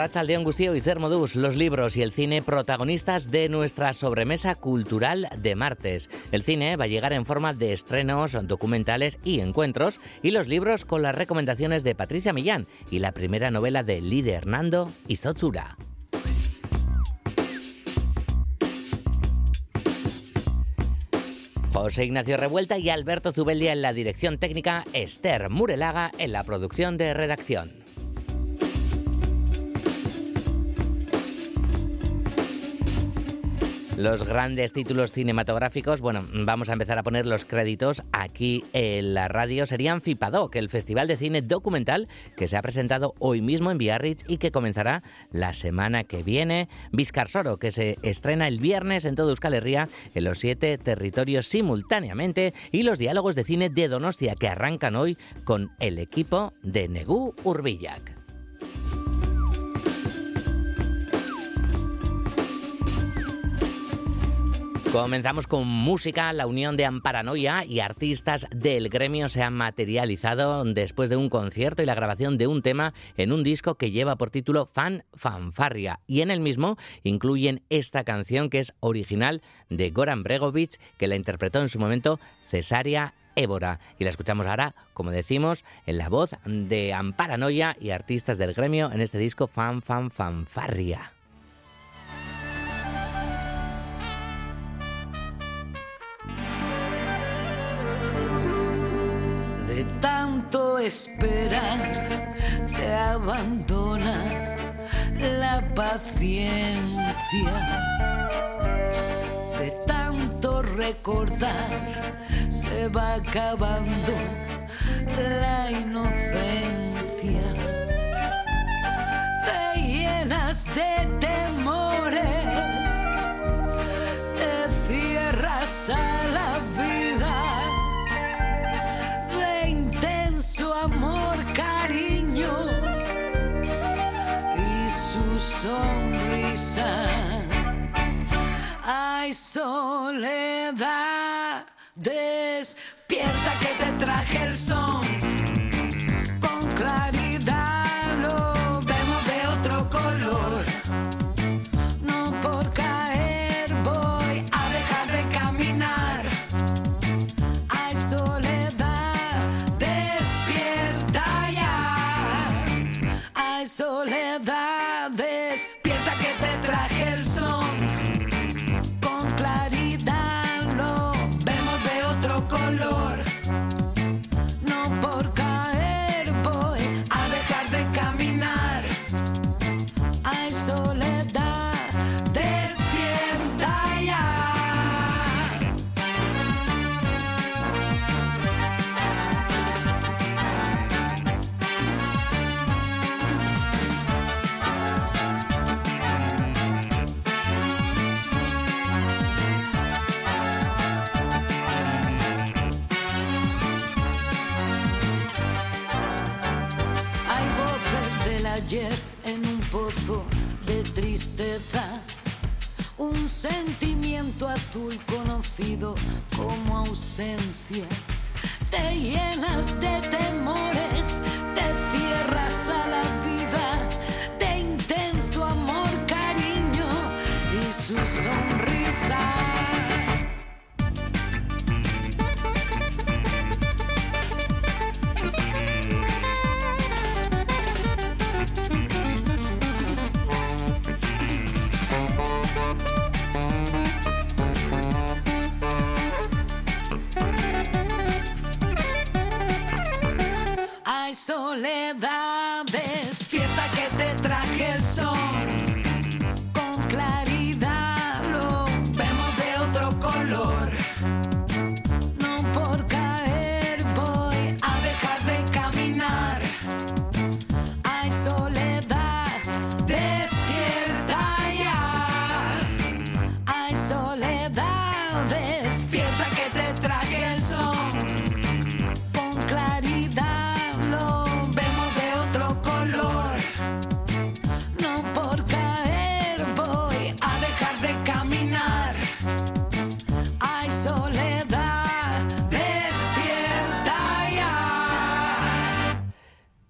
Arrachaldeón Gustío y Modus, los libros y el cine protagonistas de nuestra sobremesa cultural de martes. El cine va a llegar en forma de estrenos, documentales y encuentros, y los libros con las recomendaciones de Patricia Millán y la primera novela de Lide Hernando y Sotsura. José Ignacio Revuelta y Alberto Zubeldia en la dirección técnica, Esther Murelaga en la producción de redacción. Los grandes títulos cinematográficos, bueno, vamos a empezar a poner los créditos aquí en la radio, serían FIPADOC, el Festival de Cine Documental que se ha presentado hoy mismo en Biarritz y que comenzará la semana que viene, Vizcarsoro, que se estrena el viernes en todo Euskal Herria, en los siete territorios simultáneamente, y los diálogos de cine de Donostia, que arrancan hoy con el equipo de Negú Urbillac. Comenzamos con música. La unión de Amparanoia y artistas del gremio se ha materializado después de un concierto y la grabación de un tema en un disco que lleva por título Fan Fanfarria. Y en el mismo incluyen esta canción que es original de Goran Bregovic, que la interpretó en su momento Cesaria Évora. Y la escuchamos ahora, como decimos, en la voz de Amparanoia y artistas del gremio en este disco Fan Fan Fanfarria. Tanto esperar te abandona la paciencia. De tanto recordar se va acabando la inocencia. Te llenas de temores, te cierras a la vida sonrisa. Ay, soledad, despierta que te traje el son con claridad. soledad, Un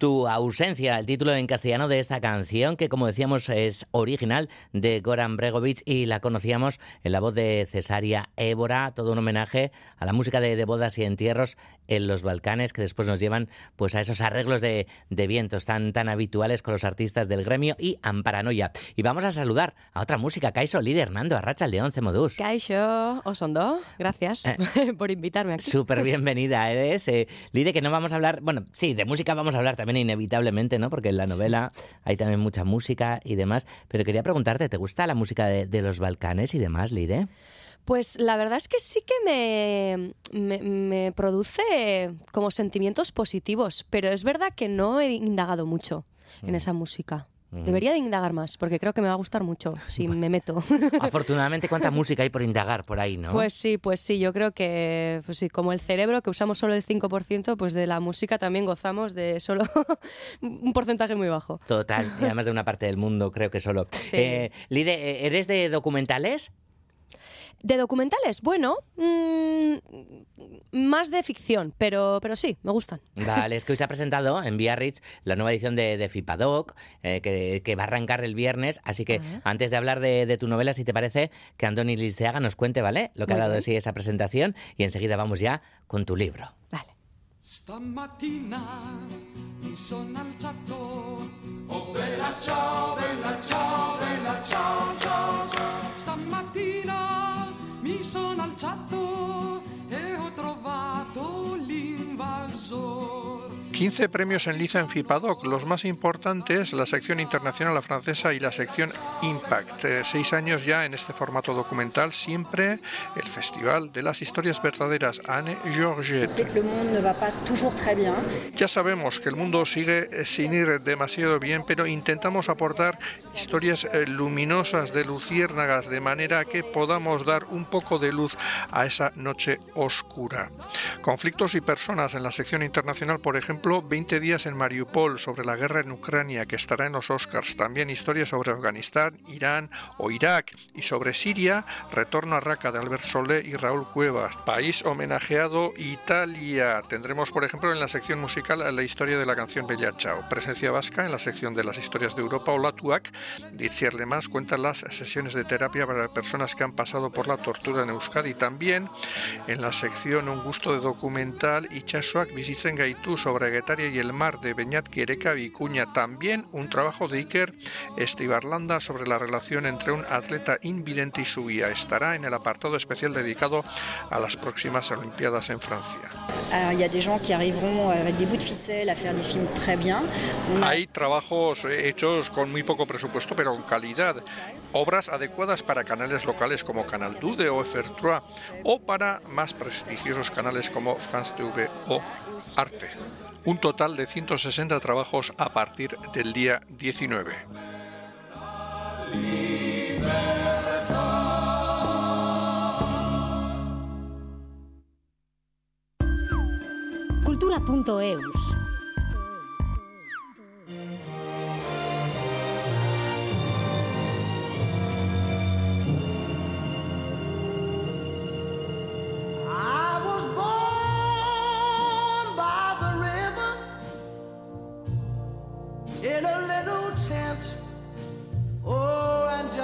Tu ausencia, el título en castellano de esta canción, que como decíamos es original de Goran Bregovic y la conocíamos en la voz de Cesaria Évora, todo un homenaje a la música de, bodas y entierros en los Balcanes, que después nos llevan pues a esos arreglos de, vientos tan, tan habituales con los artistas del gremio y Amparanoia. Y vamos a saludar a otra música, Kaiso líder Hernando Arracha de Once Modus. Kaiso, Osondo, gracias eh, por invitarme aquí. Súper bienvenida eres. Eh, Lide, que no vamos a hablar, bueno, sí, de música vamos a hablar también inevitablemente, ¿no? Porque en la novela hay también mucha música y demás. Pero quería preguntarte, ¿te gusta la música de, los Balcanes y demás, Lide? Pues la verdad es que sí que me, me, produce como sentimientos positivos, pero es verdad que no he indagado mucho en mm. esa música. Debería de indagar más, porque creo que me va a gustar mucho si me meto. Afortunadamente, ¿cuánta música hay por indagar por ahí, no? Pues sí, pues sí, yo creo que, pues sí, como el cerebro, que usamos solo el 5%, pues de la música también gozamos de solo un porcentaje muy bajo. Total, y además de una parte del mundo, creo que solo. Eh, Lide, ¿eres de documentales? De documentales, bueno, mm, más de ficción, pero, pero sí, me gustan. Vale, es que hoy se ha presentado en Biarritz la nueva edición de, de FIPADOC, eh, que, va a arrancar el viernes, así que antes de hablar de, tu novela, si te parece, que Andoni Liceaga nos cuente, ¿vale? Lo que ha dado de sí esa presentación y enseguida vamos ya con tu libro. Vale. Oh bella ciao, bella ciao, bella ciao, ciao, ciao. Stamattina mi sono alzato e ho trovato l'invasor. 15 premios en liza en FIPADOC, los más importantes, la sección internacional la francesa y la sección Impact. Eh, seis años ya en este formato documental, siempre el Festival de las Historias Verdaderas, Anne Georget. Ya sabemos que el mundo sigue eh, sin ir demasiado bien, pero intentamos aportar historias eh, luminosas de luciérnagas de manera que podamos dar un poco de luz a esa noche oscura. Conflictos y personas en la sección internacional, por ejemplo, 20 días en Mariupol sobre la guerra en Ucrania que estará en los Oscars. También historias sobre Afganistán, Irán o Irak. Y sobre Siria, Retorno a Raqqa de Albert Solé y Raúl Cuevas. País homenajeado Italia. Tendremos, por ejemplo, en la sección musical la historia de la canción Bella Chao. Presencia vasca en la sección de las historias de Europa o Latuac. Ditzier Lemans cuenta las sesiones de terapia para personas que han pasado por la tortura en Euskadi. También en la sección Un gusto de documental y Chasuak Visitzen Gaitu y el Mar de Beñat Quiereca Vicuña. También un trabajo de Iker Estibarlanda sobre la relación entre un atleta invidente y su guía. Estará en el apartado especial dedicado a las próximas Olimpiadas en Francia. Hay trabajos hechos con muy poco presupuesto, pero con calidad. Obras adecuadas para canales locales como Canal Dude o F3 o para más prestigiosos canales como France TV o Arte un total de 160 trabajos a partir del día 19. Cultura.eus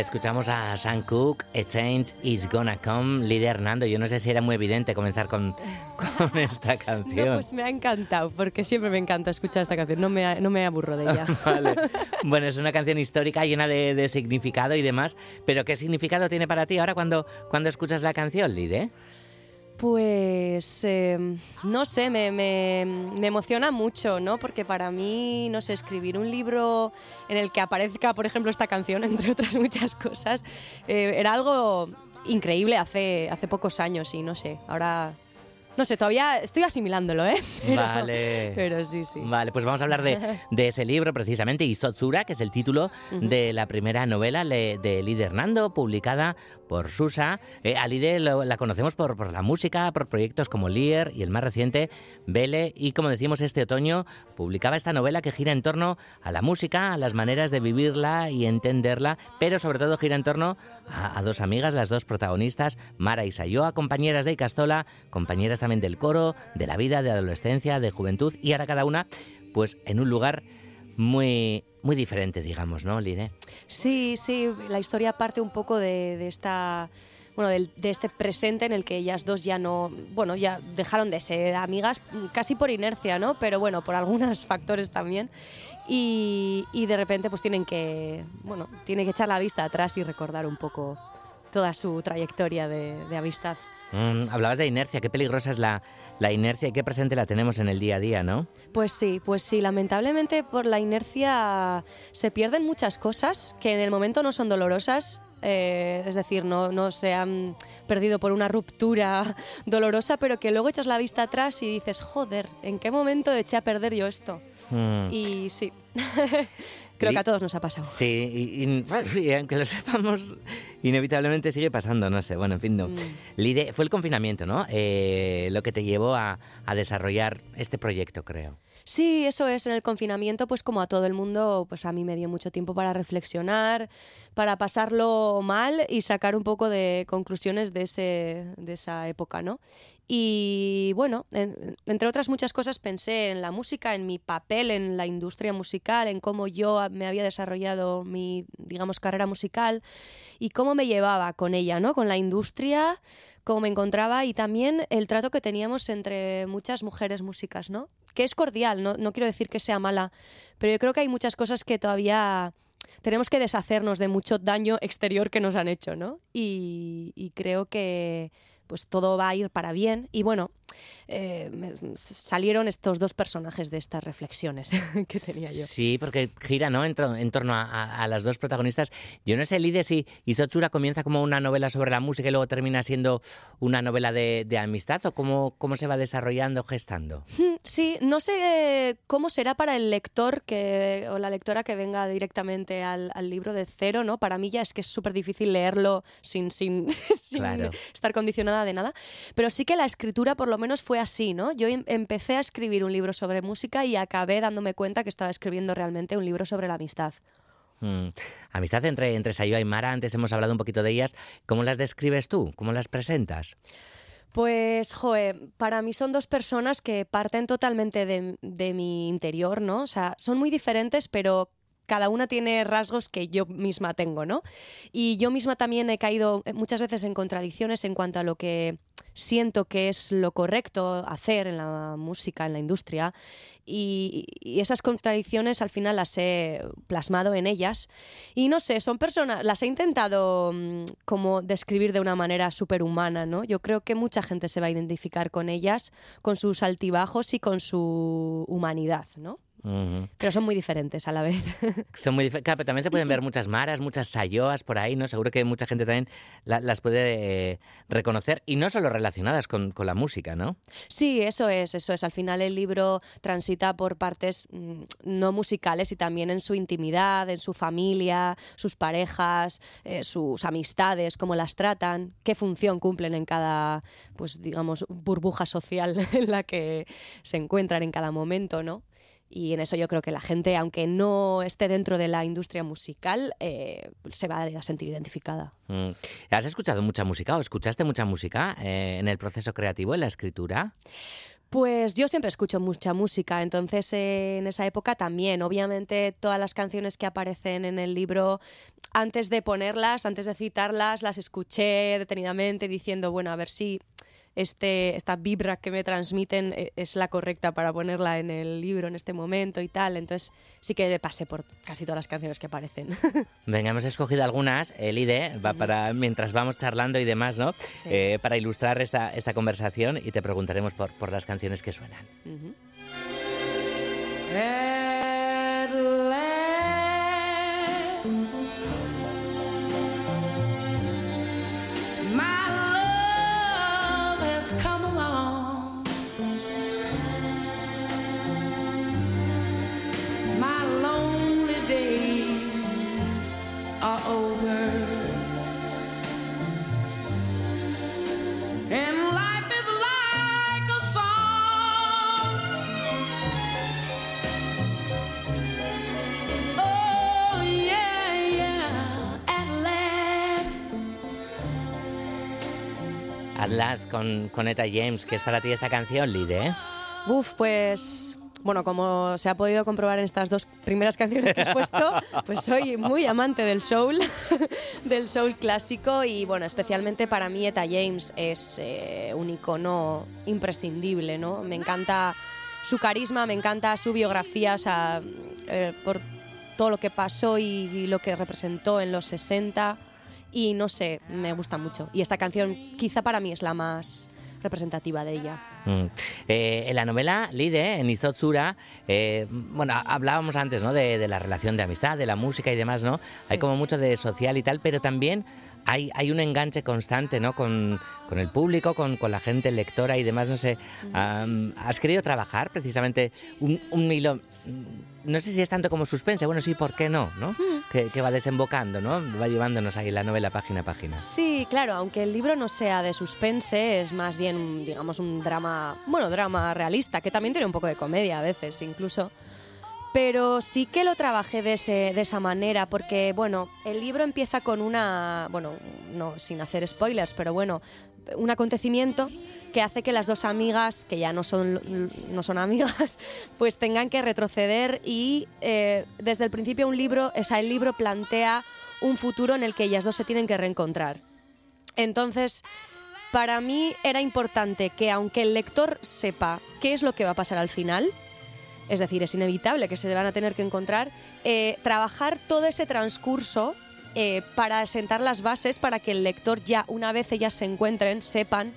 Escuchamos a Sam Cooke, A Change Is Gonna Come, líder Hernando. Yo no sé si era muy evidente comenzar con, con esta canción. No, pues me ha encantado, porque siempre me encanta escuchar esta canción, no me, no me aburro de ella. vale. Bueno, es una canción histórica llena de, significado y demás, pero ¿qué significado tiene para ti ahora cuando, cuando escuchas la canción, Lide? Pues em, no sé, me, me, emociona mucho, ¿no? Porque para mí, no sé, escribir un libro en el que aparezca, por ejemplo, esta canción, entre otras muchas cosas, eh, era algo increíble hace, hace pocos años y no sé, ahora no sé, todavía estoy asimilándolo, ¿eh? Pero, vale. Pero sí, sí. Vale, pues vamos a hablar de, de ese libro precisamente, Isotsura, que es el título de la primera novela le- de Lide Hernando, publicada por Susa. Eh, a Lide lo- la conocemos por, por la música, por proyectos como Lier y el más reciente, Vele. Y como decimos, este otoño publicaba esta novela que gira en torno a la música, a las maneras de vivirla y entenderla, pero sobre todo gira en torno a, a dos amigas, las dos protagonistas, Mara y Sayoa, compañeras de Icastola, compañeras también del coro, de la vida, de adolescencia, de juventud, y ahora cada una, pues en un lugar muy, muy diferente, digamos, ¿no, Lide? Sí, sí, la historia parte un poco de, de esta bueno, del- de, este presente en el que ellas dos ya no, bueno, ya dejaron de ser amigas casi por inercia, ¿no? Pero bueno, por algunos factores también. Y, y de repente pues tienen que, bueno, tienen que echar la vista atrás y recordar un poco toda su trayectoria de, de amistad. Mm, hablabas de inercia, qué peligrosa es la, la inercia y qué presente la tenemos en el día a día, ¿no? Pues sí, pues sí, lamentablemente por la inercia se pierden muchas cosas que en el momento no son dolorosas, eh, es decir, no, no se han perdido por una ruptura dolorosa, pero que luego echas la vista atrás y dices, joder, ¿en qué momento eché a perder yo esto? Mm. Y sí, creo que a todos nos ha pasado. Sí, y, y- y aunque lo sepamos, inevitablemente sigue pasando, no sé, bueno, en fin, no. Mm. Lide, fue el confinamiento, ¿no? Eh, lo que te llevó a, a desarrollar este proyecto, creo. Sí, eso es. En el confinamiento, pues como a todo el mundo, pues a mí me dio mucho tiempo para reflexionar, para pasarlo mal y sacar un poco de conclusiones de, ese, de esa época, ¿no? Y bueno, en- entre otras muchas cosas pensé en la música, en mi papel en la industria musical, en cómo yo me había desarrollado mi, digamos, carrera musical y cómo me llevaba con ella, ¿no? Con la industria, cómo me encontraba y también el trato que teníamos entre muchas mujeres músicas, ¿no? Que es cordial, no, no quiero decir que sea mala, pero yo creo que hay muchas cosas que todavía tenemos que deshacernos de mucho daño exterior que nos han hecho, ¿no? Y, y creo que pues todo va a ir para bien. Y bueno, eh, salieron estos dos personajes de estas reflexiones que tenía yo. Sí, porque gira, ¿no? En, en torno a, a- a las dos protagonistas. Yo no sé, Lide, si Isotsura comienza como una novela sobre la música y luego termina siendo una novela de, de amistad o cómo, cómo se va desarrollando, gestando. Sí, no sé eh, cómo será para el lector que, o la lectora que venga directamente al, al libro de cero, ¿no? Para mí ya es que es súper difícil leerlo sin, sin, sin Claro. estar condicionada de nada. Pero sí que la escritura por lo menos fue así, ¿no? Yo em- empecé a escribir un libro sobre música y acabé dándome cuenta que estaba escribiendo realmente un libro sobre la amistad. Mm. Amistad entre, entre Sayoa y Mara, antes hemos hablado un poquito de ellas. ¿Cómo las describes tú? ¿Cómo las presentas? Pues, joe, para mí son dos personas que parten totalmente de, de mi interior, ¿no? O sea, son muy diferentes, pero cada una tiene rasgos que yo misma tengo, ¿no? Y yo misma también he caído muchas veces en contradicciones en cuanto a lo que siento que es lo correcto hacer en la música, en la industria. Y, esas contradicciones al final las he plasmado en ellas. Y no sé, son personas, las he intentado mm, como describir de una manera superhumana, ¿no? Yo creo que mucha gente se va a identificar con ellas, con sus altibajos y con su humanidad, ¿no? Pero son muy diferentes a la vez. Son muy diferentes. Claro, pero también se pueden ver muchas maras, muchas sayoas por ahí, ¿no? Seguro que mucha gente también la- las puede eh, reconocer y no solo relacionadas con, con la música, ¿no? Sí, eso es, eso es. Al final el libro transita por partes mm, no musicales y también en su intimidad, en su familia, sus parejas, eh, sus amistades, cómo las tratan, qué función cumplen en cada, pues digamos, burbuja social en la que se encuentran en cada momento, ¿no? Y en eso yo creo que la gente, aunque no esté dentro de la industria musical, eh, se va a sentir identificada. Mm. ¿Has escuchado mucha música o escuchaste mucha música eh, en el proceso creativo, en la escritura? Pues yo siempre escucho mucha música, entonces eh, en esa época también, obviamente todas las canciones que aparecen en el libro, antes de ponerlas, antes de citarlas, las escuché detenidamente diciendo, bueno, a ver si este, esta vibra que me transmiten eh, es la correcta para ponerla en el libro en este momento y tal, entonces sí que pasé por casi todas las canciones que aparecen. Venga, hemos escogido algunas, el IDE, va para mientras vamos charlando y demás, ¿no? Sí. Eh, para ilustrar esta, esta conversación y te preguntaremos por, por las canciones que suenan. At Atlas con, con Eta James, ¿qué es para ti esta canción, Lide? Uf, pues bueno, como se ha podido comprobar en estas dos primeras canciones que has puesto, pues soy muy amante del soul, del soul clásico y bueno, especialmente para mí Eta James es eh, un icono imprescindible, ¿no? Me encanta su carisma, me encanta su biografía, o sea, eh, por todo lo que pasó y, y lo que representó en los 60 y no sé, me gusta mucho. Y esta canción quizá para mí es la más representativa de ella. Mm. Eh, en la novela Lide, en Izotsura, eh, bueno, hablábamos antes ¿no? de, de la relación de amistad, de la música y demás, ¿no? Hay como mucho de social y tal, pero también hay, hay un enganche constante ¿no? con, con el público, con, con la gente lectora y demás, no sé. ¿Has querido trabajar precisamente un, un hilo? Mm, No sé si es tanto como suspense, bueno, sí, ¿por qué no? ¿no? Que, que va desembocando, ¿no? Va llevándonos ahí la novela página a página. Sí, claro, aunque el libro no sea de suspense, es más bien, digamos, un drama, bueno, drama realista, que también tiene un poco de comedia a veces incluso. Pero sí que lo trabajé de, ese- de esa manera, porque, bueno, el libro empieza con una, bueno, no sin hacer spoilers, pero bueno, un acontecimiento que hace que las dos amigas, que ya no son, no son amigas, pues tengan que retroceder y eh, desde el principio un libro, o sea, el libro plantea un futuro en el que ellas dos se tienen que reencontrar. Entonces, para mí era importante que aunque el lector sepa qué es lo que va a pasar al final, es decir, es inevitable que se van a tener que encontrar, eh, trabajar todo ese transcurso eh, para sentar las bases para que el lector ya, una vez ellas se encuentren, sepan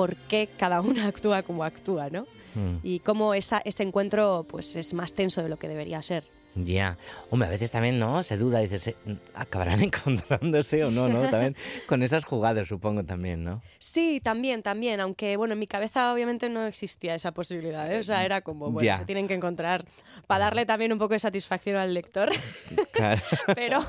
por qué cada una actúa como actúa, ¿no? Mm. Y cómo esa- ese encuentro pues, es más tenso de lo que debería ser. Ya, hombre, a veces también, ¿no? Se duda, dices, eh, ¿acabarán encontrándose o no, no? También con esas jugadas, supongo, también, ¿no? Sí, también, también, aunque bueno, en mi cabeza obviamente no existía esa posibilidad, ¿eh? o sea, era como, bueno, Ya. se tienen que encontrar para darle también un poco de satisfacción al lector, Claro. pero,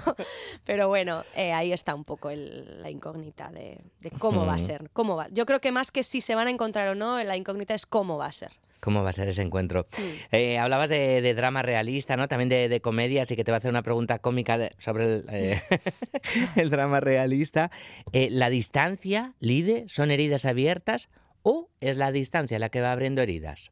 pero bueno, eh, ahí está un poco el- la incógnita de, de cómo va a Ujú. ser, cómo va. Yo creo que más que si se van a encontrar o no, la incógnita es cómo va a ser. ¿Cómo va a ser ese encuentro? Eh, hablabas de, de drama realista, ¿no? También de, de comedia, así que te voy a hacer una pregunta cómica de- sobre el, eh, el drama realista. Eh, ¿La distancia, Lide, son heridas abiertas o es la distancia la que va abriendo heridas?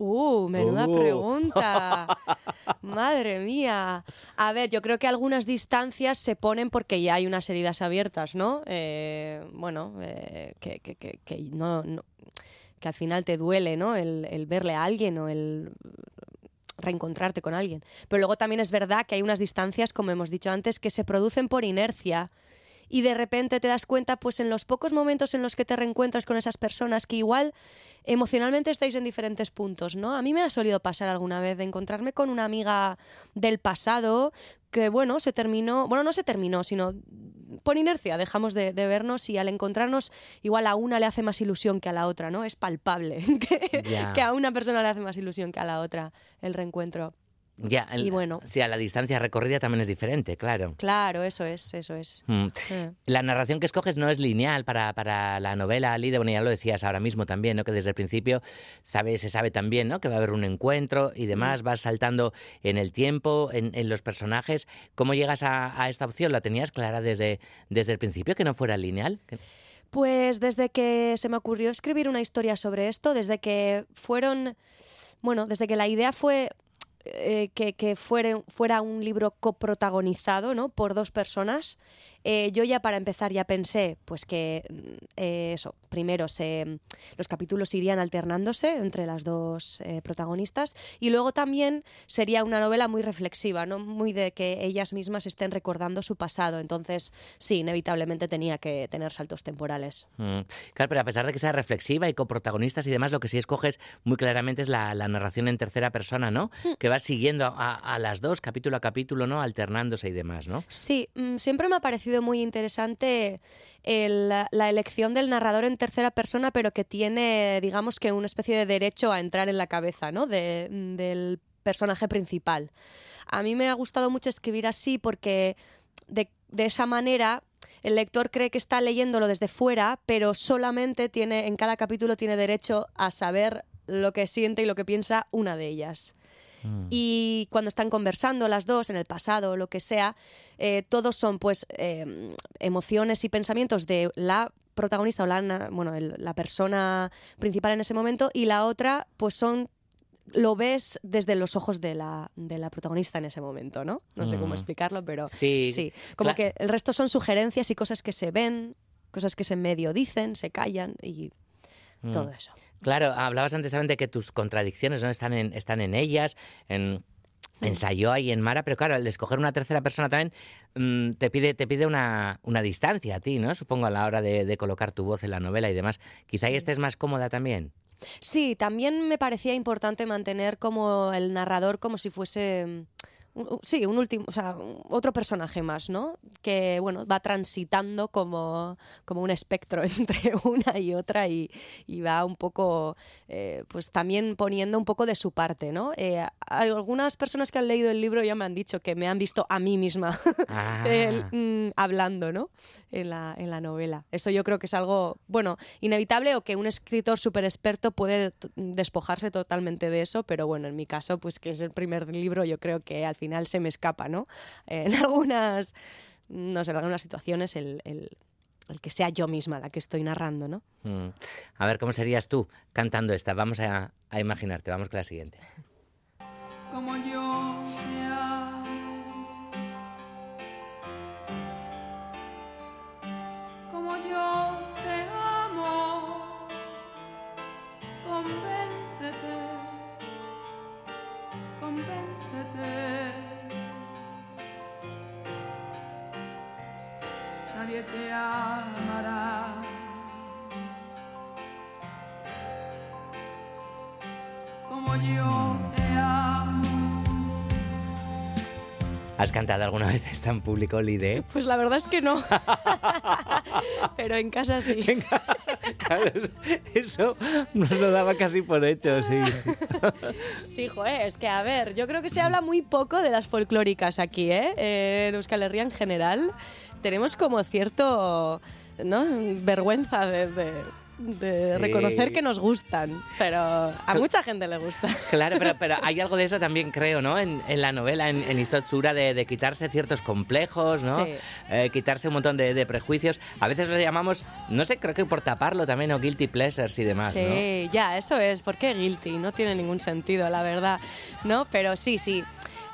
Uh, menuda Uh. pregunta. Madre mía. A ver, yo creo que algunas distancias se ponen porque ya hay unas heridas abiertas, ¿no? Eh, bueno, eh, que, que- que- que no, no- que al final te duele, ¿no? El, verle a alguien o el reencontrarte con alguien. Pero luego también es verdad que hay unas distancias, como hemos dicho antes, que se producen por inercia y de repente te das cuenta, pues en los pocos momentos en los que te reencuentras con esas personas que igual emocionalmente estáis en diferentes puntos, ¿no? A mí me ha solido pasar alguna vez de encontrarme con una amiga del pasado que, bueno, se terminó, bueno, no se terminó, sino por inercia dejamos de, de vernos y al encontrarnos igual a una le hace más ilusión que a la otra, ¿no? Es palpable que a una persona le hace más ilusión que a la otra el reencuentro. Ya, el- Y bueno. Sí, a la distancia recorrida también es diferente, claro. Claro, eso es, eso es. Mm. La narración que escoges no es lineal para, para la novela, Lide, bueno, ya lo decías ahora mismo también, ¿no? Que desde el principio sabe, se sabe también, ¿no? Que va a haber un encuentro y demás, vas saltando en el tiempo, en, en los personajes. ¿Cómo llegas a, a esta opción? ¿La tenías clara desde, desde el principio, que no fuera lineal? Que- Pues desde que se me ocurrió escribir una historia sobre esto, desde que fueron, bueno, desde que la idea fue eh, que, que fuera un libro coprotagonizado ¿no? por dos personas, eh, yo ya para empezar ya pensé pues que mm, eh, eso, primero se, los capítulos irían alternándose entre las dos eh, protagonistas y luego también sería una novela muy reflexiva, ¿no? muy de que ellas mismas estén recordando su pasado. Entonces, sí, inevitablemente tenía que tener saltos temporales. Mm. Claro, pero a pesar de que sea reflexiva y con protagonistas y demás, lo que sí escoges muy claramente es la, la narración en tercera persona, ¿no? Que vas siguiendo a, a las dos, capítulo a capítulo, ¿no? Alternándose y demás, ¿no? Sí, mm, siempre me ha parecido muy interesante la elección del narrador en tercera persona, pero que tiene, digamos que una especie de derecho a entrar en la cabeza, ¿no? De- del personaje principal. A mí me ha gustado mucho escribir así porque de, de esa manera el lector cree que está leyéndolo desde fuera, pero solamente tiene, en cada capítulo tiene derecho a saber lo que siente y lo que piensa una de ellas. Y cuando están conversando las dos en el pasado o lo que sea, eh, todos son pues eh, emociones y pensamientos de la protagonista o la, bueno, el- la persona principal en ese momento y la otra pues son lo ves desde los ojos de la, de la protagonista en ese momento, ¿no? No sé cómo Mm. explicarlo, pero Sí, sí. Como que el resto son sugerencias y cosas que se ven, cosas que se medio dicen, se callan y Mm. todo eso. Claro, hablabas antes también de que tus contradicciones no están en, están en ellas, en ensayó ahí en Mara, pero claro, al escoger una tercera persona también mm, te pide, te pide una, una distancia a ti, ¿no? Supongo a la hora de, de colocar tu voz en la novela y demás. Quizá ahí Sí. estés más cómoda también. Sí, también me parecía importante mantener como el narrador como si fuese mm, sí, un último, o sea, otro personaje más, ¿no? Que bueno, va transitando como, como un espectro entre una y otra y, y va un poco, eh, pues también poniendo un poco de su parte, ¿no? Eh, algunas personas que han leído el libro ya me han dicho que me han visto a mí misma Ah, el, mm, hablando, ¿no? En la, en la novela. Eso yo creo que es algo, bueno, inevitable o que un escritor súper experto puede despojarse totalmente de eso, pero bueno, en mi caso, pues que es el primer libro, yo creo que al final se me escapa, ¿no? En algunas, no sé, en algunas situaciones el, el- el que sea yo misma la que estoy narrando, ¿no? mm. A ver, ¿cómo serías tú cantando esta? Vamos a, a imaginarte, vamos con la siguiente. como yo ¿Has cantado alguna vez esta en público, Lide? Pues la verdad es que no. pero en casa sí. Claro, eso- eso nos lo daba casi por hecho, sí. Sí, joder, es que a ver, yo creo que se habla muy poco de las folclóricas aquí, ¿eh? Eh, en Euskal Herria en general tenemos como cierto, ¿no? Vergüenza de, de- de Sí. reconocer que nos gustan, pero a mucha gente le gusta. Claro, pero, pero hay algo de eso también, creo, ¿no? En, en la novela, en, en Isotsura, de, de quitarse ciertos complejos, ¿no? Sí. Eh, quitarse un montón de, de prejuicios. A veces lo llamamos, no sé, creo que por taparlo también, o guilty pleasures y demás, ¿no? Sí, ya, eso es. ¿Por qué guilty? No tiene ningún sentido, la verdad. ¿No? Pero sí, sí.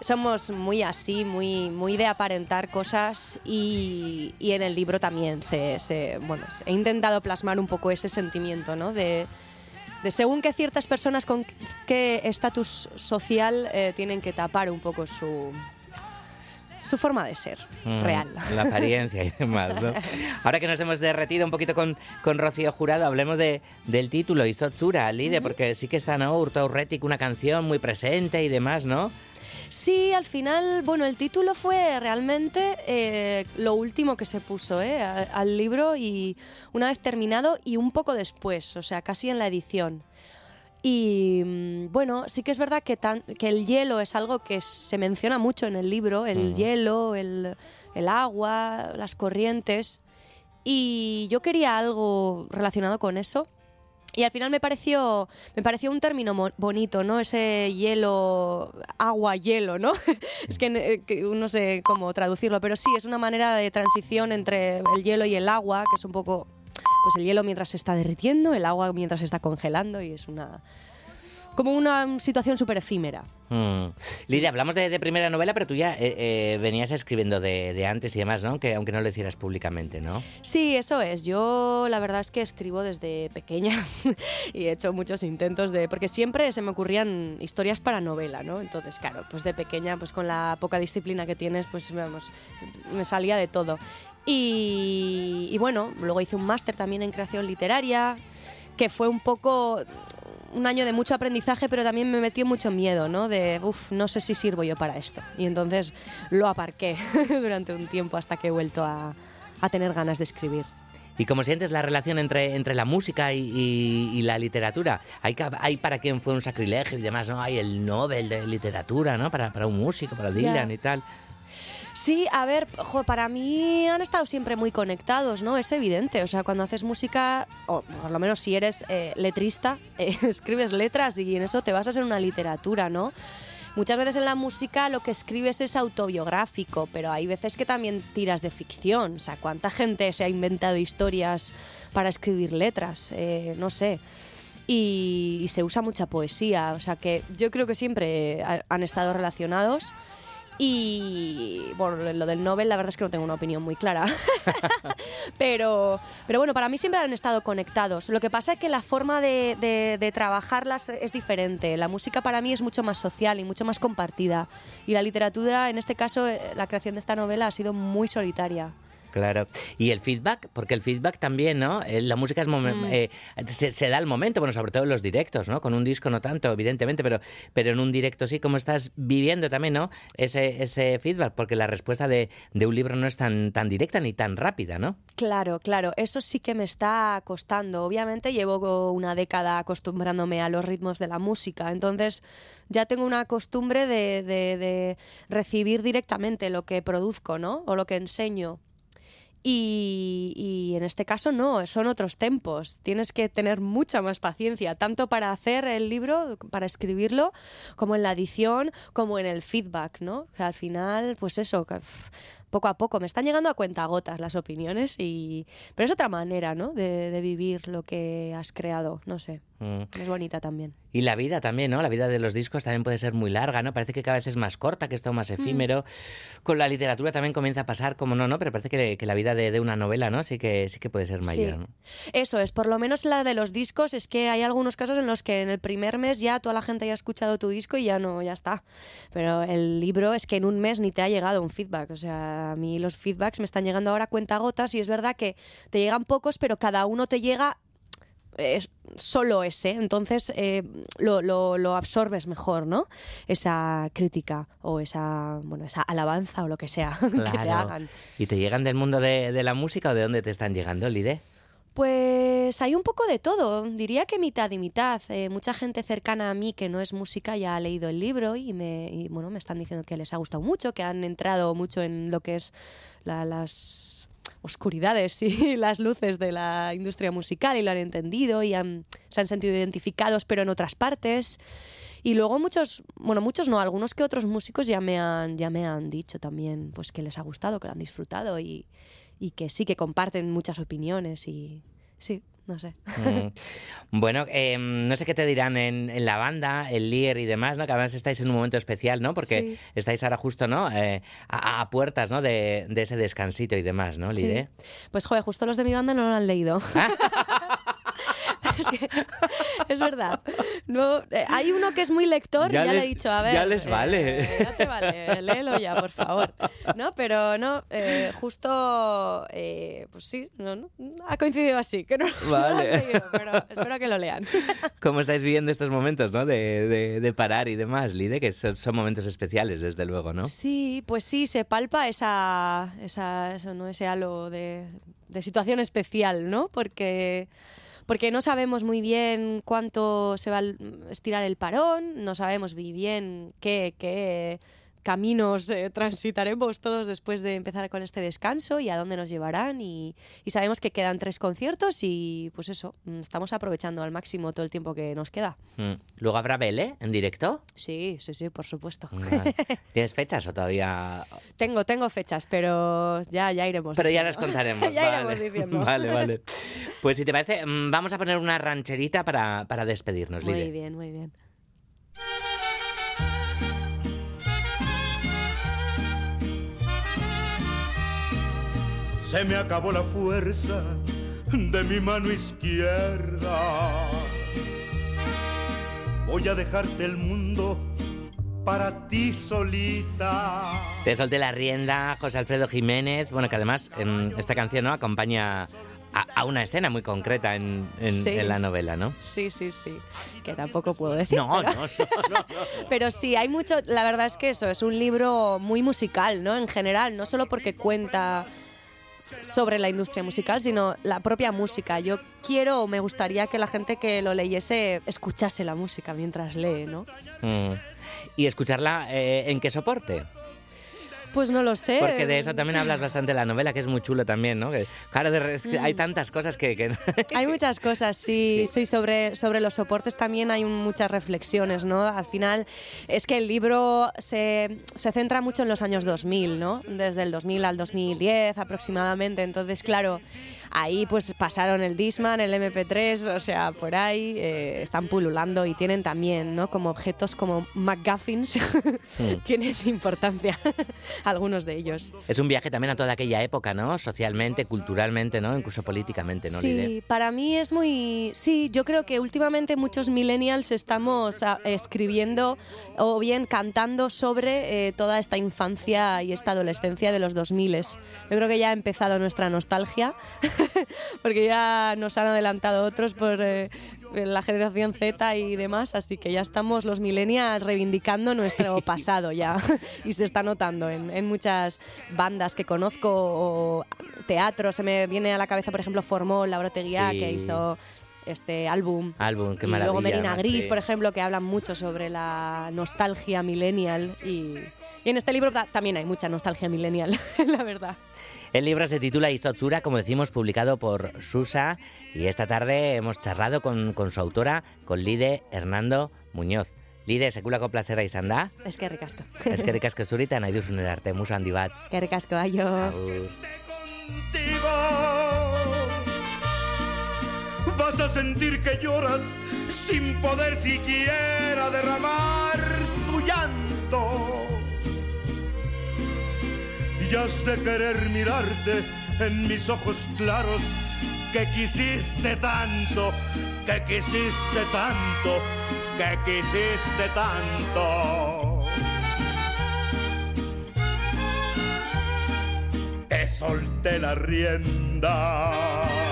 Somos muy así, muy, muy de aparentar cosas y, y en el libro también se, se- bueno, he intentado plasmar un poco ese sentimiento, ¿no? De, de según que ciertas personas con qué estatus social eh, tienen que tapar un poco su, su forma de ser Mm, real. La apariencia y demás, ¿no? Ahora que nos hemos derretido un poquito con, con Rocío Jurado, hablemos de, del título, Isotsura, Lide, porque sí que está, ¿no? Aurretic, una canción muy presente y demás, ¿no? Sí, al final, bueno, el título fue realmente eh, lo último que se puso eh, al libro y una vez terminado y un poco después, o sea, casi en la edición. Y mm, bueno, sí que es verdad que, tan- que el hielo es algo que se menciona mucho en el libro, el Ujú. hielo, el, el agua, las corrientes. Y yo quería algo relacionado con eso. Y al final me pareció, me pareció un término bonito, ¿no? Ese hielo, agua, hielo, ¿no? es que, eh, que no sé cómo traducirlo, pero sí, es una manera de transición entre el hielo y el agua, que es un poco, pues el hielo mientras se está derritiendo, el agua mientras se está congelando y es una, como una situación súper efímera. Mm. Lidia, hablamos de, de primera novela, pero tú ya eh, eh, venías escribiendo de, de antes y demás, ¿no? Que, aunque no lo hicieras públicamente, ¿no? Sí, eso es. Yo la verdad es que escribo desde pequeña y he hecho muchos intentos de... Porque siempre se me ocurrían historias para novela, ¿no? Entonces, claro, pues de pequeña, pues con la poca disciplina que tienes, pues vamos, me salía de todo. Y, y bueno, luego hice un máster también en creación literaria, que fue un poco un año de mucho aprendizaje, pero también me metió mucho miedo, ¿no? De, uff, no sé si sirvo yo para esto. Y entonces lo aparqué durante un tiempo hasta que he vuelto a, a tener ganas de escribir. ¿Y cómo sientes la relación entre, entre la música y, y- y la literatura? Hay, hay para quien fue un sacrilegio y demás, ¿no? Hay el Nobel de literatura, ¿no? Para, para un músico, para Dylan y tal. Sí, a ver, para mí han estado siempre muy conectados, ¿no? Es evidente, o sea, cuando haces música, o por lo menos si eres eh, letrista, eh, escribes letras y en eso te a hacer una literatura, ¿no? Muchas veces en la música lo que escribes es autobiográfico, pero hay veces que también tiras de ficción. O sea, ¿cuánta gente se ha inventado historias para escribir letras? Eh, no sé. Y, y se usa mucha poesía. O sea que yo creo que siempre ha- han estado relacionados. Y bueno, lo del Nobel, la verdad es que no tengo una opinión muy clara. pero, pero bueno, para mí siempre han estado conectados. Lo que pasa es que la forma de, de- trabajarlas es diferente. La música para mí es mucho más social y mucho más compartida. Y la literatura, en este caso, eh, la creación de esta novela ha sido muy solitaria. Claro. Y el feedback, porque el feedback también, ¿no? Eh, La música es Mm. eh, se, se da el momento, bueno, sobre todo en los directos, ¿no? Con un disco no tanto, evidentemente, pero, pero en un directo sí, como estás viviendo también, ¿no? Ese, ese feedback, porque la respuesta de, de un libro no es tan, tan directa ni tan rápida, ¿no? Claro, claro, eso sí que me está costando. Obviamente llevo una década acostumbrándome a los ritmos de la música, entonces ya tengo una costumbre de, de- de recibir directamente lo que produzco, ¿no? O lo que enseño. Y, y en este caso no, son otros tempos. Tienes que tener mucha más paciencia, tanto para hacer el libro, para escribirlo, como en la edición, como en el feedback, ¿no? Que al final, pues eso, poco a poco me están llegando a cuentagotas las opiniones, y pero es otra manera, ¿no? De, de vivir lo que has creado, no sé. Mm. Es bonita también. Y la vida también, ¿no? La vida de los discos también puede ser muy larga, ¿no? Parece que cada vez es más corta, que es todo más efímero. Con la literatura también comienza a pasar, como no, ¿no? Pero parece que, que la vida de, de una novela, ¿no? Sí que, sí que puede ser mayor, Sí. ¿no? Eso es, por lo menos la de los discos es que hay algunos casos en los que en el primer mes ya toda la gente ya ha escuchado tu disco y ya no, ya está. Pero el libro es que en un mes ni te ha llegado un feedback. O sea, a mí los feedbacks me están llegando ahora a cuentagotas y es verdad que te llegan pocos, pero cada uno te llega eh, solo ese, entonces eh, lo, lo- lo absorbes mejor, ¿no? Esa crítica o esa, bueno, esa alabanza o lo que sea que te hagan. ¿Y te llegan del mundo de, de la música o de dónde te están llegando, Lide? Pues hay un poco de todo, diría que mitad y mitad. Eh, mucha gente cercana a mí que no es música ya ha leído el libro y me, y, bueno, me están diciendo que les ha gustado mucho, que han entrado mucho en lo que es la- las oscuridades y las luces de la industria musical y lo han entendido y han- se han sentido identificados pero en otras partes. Y luego muchos, bueno, muchos no, algunos que otros músicos ya me han, ya me han dicho también pues que les ha gustado, que lo han disfrutado y, y que sí que comparten muchas opiniones y sí, no sé. Mm. Bueno, eh, no sé qué te dirán en, en la banda, el Lier y demás, ¿no? Que además estáis en un momento especial, ¿no? Porque Sí. estáis ahora justo, ¿no? Eh, a, a puertas, ¿no? De, de ese descansito y demás, ¿no, Lide? Sí. Pues joder, justo los de mi banda no lo han leído. es, que- es verdad. No, eh, hay uno que es muy lector Ya y ya le les- he dicho, a ver. ya les vale. eh, ya te vale, léelo ya, por favor. No, pero no, eh, justo, eh, pues sí, no, no, ha coincidido así, que no, no Vale. leído, pero espero que lo lean. ¿Cómo estáis viviendo estos momentos, ¿no? De, de- de parar y demás, Lide, que son, son momentos especiales, desde luego, ¿no? Sí, pues sí, se palpa esa, esa, eso, ¿no? ese halo de, de situación especial, ¿no? Porque, porque no sabemos muy bien cuánto se va a estirar el parón, no sabemos muy bien qué, qué caminos eh, transitaremos todos después de empezar con este descanso y a dónde nos llevarán y, y sabemos que quedan tres conciertos y pues eso, mm, estamos aprovechando al máximo todo el tiempo que nos queda. Mm. Luego habrá Vele en directo. Sí, sí, sí, por supuesto. Vale. ¿Tienes fechas o todavía...? Tengo, tengo fechas, pero ya, ya iremos. Pero ya las diciendo. contaremos. ya vale. iremos diciendo. Vale, vale. Pues si te parece, mm, vamos a poner una rancherita para, para despedirnos, Muy Lide. bien, muy bien. Se me acabó la fuerza de mi mano izquierda. Voy a dejarte el mundo para ti solita. Te solté la rienda, José Alfredo Jiménez. Bueno, que además em, esta canción ¿no? acompaña a, a una escena muy concreta en, en- Sí. en la novela, ¿no? Sí, sí, sí. Que tampoco puedo decir. No, pero, no, no, no. pero sí, hay mucho. La verdad es que eso es un libro muy musical, ¿no? En general, no solo porque cuenta sobre la industria musical, sino la propia música. Yo quiero o me gustaría que la gente que lo leyese escuchase la música mientras lee, ¿no? Mm. ¿Y escucharla eh, en qué soporte? Pues no lo sé. Porque de eso también hablas bastante en la novela, que es muy chulo también, ¿no? Que, claro, de- es que Mm. hay tantas cosas que... que- Hay muchas cosas, sí, sí, sobre, sobre los soportes también hay muchas reflexiones, ¿no? Al final es que el libro se, se centra mucho en los años 2000, ¿no? Desde el 2000 al 2010 aproximadamente, entonces claro, ahí pues pasaron el Disman, el MP3, o sea, por ahí eh, están pululando y tienen también, ¿no? Como objetos como McGuffins, Mm. tienen importancia algunos de ellos. Es un viaje también a toda aquella época, ¿no? Socialmente, culturalmente, ¿no? Incluso políticamente, ¿no? Lide? Sí, para mí es muy... Sí, yo creo que últimamente muchos millennials estamos ah, escribiendo o bien cantando sobre eh, toda esta infancia y esta adolescencia de los 2000. Yo creo que ya ha empezado nuestra nostalgia, porque ya nos han adelantado otros por eh, la generación Z y demás, así que ya estamos los millennials reivindicando nuestro pasado ya y se está notando en, en muchas bandas que conozco o teatro, se me viene a la cabeza por ejemplo Formol, Laura Teguía Sí. que hizo este álbum Álbum, qué y maravilla. luego Merina Gris, sí. por ejemplo, que hablan mucho sobre la nostalgia millennial y, y en este libro ta- también hay mucha nostalgia millennial, la verdad. El libro se titula Isotsura, como decimos, publicado por Susa. Y esta tarde hemos charlado con, con su autora, con Lide Hernando Muñoz. Lide, sekulako plazera izan da. Es que ricasco. Eskerrik asko zurita nahi duzun arte, muso handi bat. Es que ricasco, aio. Agur. contigo. Vas a sentir que lloras sin poder siquiera derramar tu llanto. Y de querer mirarte en mis ojos claros que quisiste tanto, que quisiste tanto, que quisiste tanto. te solté la rienda.